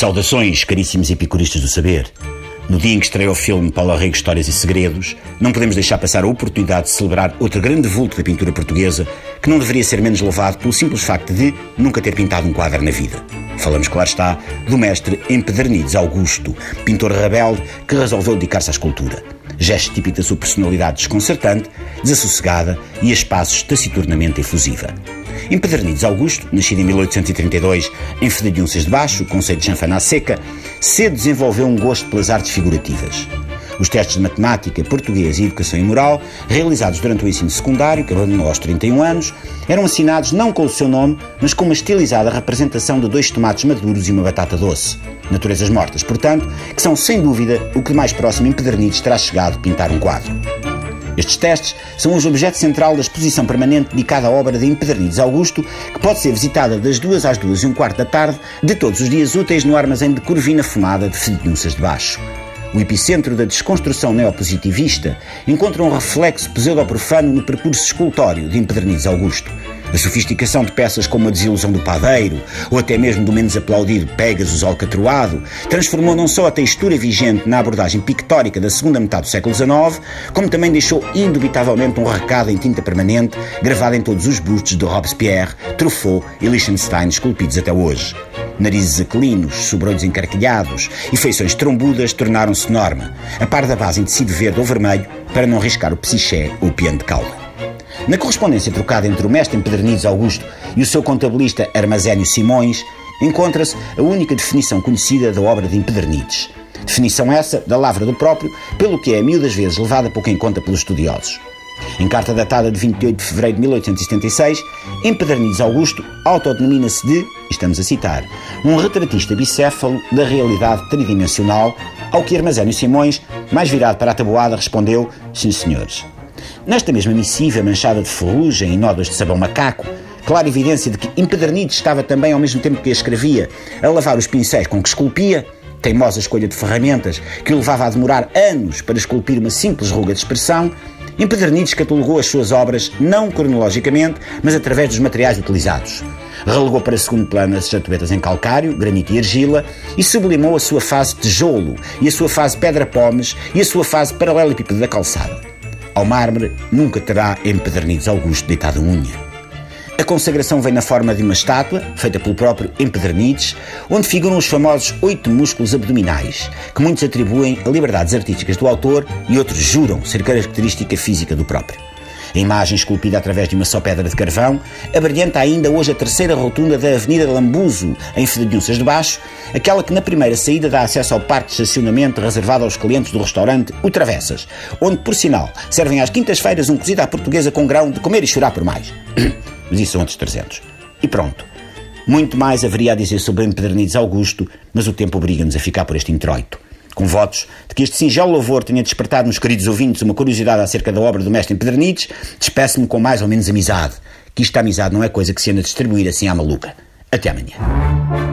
Saudações, caríssimos epicuristas do saber. No dia em que estreia o filme Paulo Rego Histórias e Segredos, não podemos deixar passar a oportunidade de celebrar outro grande vulto da pintura portuguesa que não deveria ser menos louvado pelo simples facto de nunca ter pintado um quadro na vida. Falamos, claro está, do mestre Empedernides Augusto, pintor rebelde que resolveu dedicar-se à escultura. Gesto típico da sua personalidade desconcertante, desassossegada e a espaços taciturnamente efusiva. Empedernides Augusto, nascido em 1832 em Federiunças de Baixo, Conselho de Chanfana Seca, cedo desenvolveu um gosto pelas artes figurativas. Os testes de matemática, português e educação e moral, realizados durante o ensino secundário, que abandonou aos 31 anos, eram assinados não com o seu nome, mas com uma estilizada representação de dois tomates maduros e uma batata doce. Naturezas mortas, portanto, que são sem dúvida o que mais próximo Empedernides terá chegado a pintar um quadro. Estes testes são o objeto central da exposição permanente dedicada à obra de Empedernides Augusto, que pode ser visitada das duas às duas e um quarto da tarde de todos os dias úteis no armazém de Corvina Fumada de Fedinhuças de Baixo. O epicentro da desconstrução neopositivista encontra um reflexo pseudo-profano no percurso escultório de Empedernides Augusto. A sofisticação de peças como a desilusão do padeiro, ou até mesmo do menos aplaudido Pegasus alcatroado, transformou não só a textura vigente na abordagem pictórica da segunda metade do século XIX, como também deixou indubitavelmente um recado em tinta permanente, gravado em todos os bustos de Robespierre, Truffaut e Liechtenstein esculpidos até hoje. Narizes aquilinos, sobrolhos encarquilhados e feições trombudas tornaram-se norma, a par da base em tecido verde ou vermelho, para não riscar o psiché ou o piano de cauda. Na correspondência trocada entre o mestre Empedernides Augusto e o seu contabilista Armazénio Simões, encontra-se a única definição conhecida da obra de Empedernides. Definição essa da lavra do próprio, pelo que é a miúdas vezes levada pouco em conta pelos estudiosos. Em carta datada de 28 de fevereiro de 1876, Empedernides Augusto autodenomina-se de, estamos a citar, um retratista bicéfalo da realidade tridimensional, ao que Armazénio Simões, mais virado para a tabuada, respondeu: Sim, senhores. Nesta mesma missiva, manchada de ferrugem e nódoas de sabão macaco, clara evidência de que Empedernides estava também, ao mesmo tempo que a escrevia, a lavar os pincéis com que esculpia, teimosa escolha de ferramentas que o levava a demorar anos para esculpir uma simples ruga de expressão, Empedernides catalogou as suas obras não cronologicamente, mas através dos materiais utilizados. Relegou para segundo plano as estatuetas em calcário, granito e argila e sublimou a sua fase tijolo e a sua fase pedra-pomes e a sua fase paralelepípedo da calçada. Ao mármore nunca terá empedernidos Augusto deitado unha. A consagração vem na forma de uma estátua, feita pelo próprio Empedernides, onde figuram os famosos oito músculos abdominais, que muitos atribuem a liberdades artísticas do autor e outros juram ser característica física do próprio. A imagem esculpida através de uma só pedra de carvão abrilhanta ainda hoje a terceira rotunda da Avenida Lambuzo, em Federiunças de Baixo, aquela que na primeira saída dá acesso ao parque de estacionamento reservado aos clientes do restaurante O Travessas, onde, por sinal, servem às quintas-feiras um cozido à portuguesa com grão de comer e chorar por mais. Mas isso são outros 300. E pronto. Muito mais haveria a dizer sobre Empedernides Augusto, mas o tempo obriga-nos a ficar por este introito com votos de que este singelo louvor tenha despertado nos queridos ouvintes uma curiosidade acerca da obra do mestre Empedernides, despeço-me com mais ou menos amizade, que esta amizade não é coisa que se anda a distribuir assim à maluca. Até amanhã.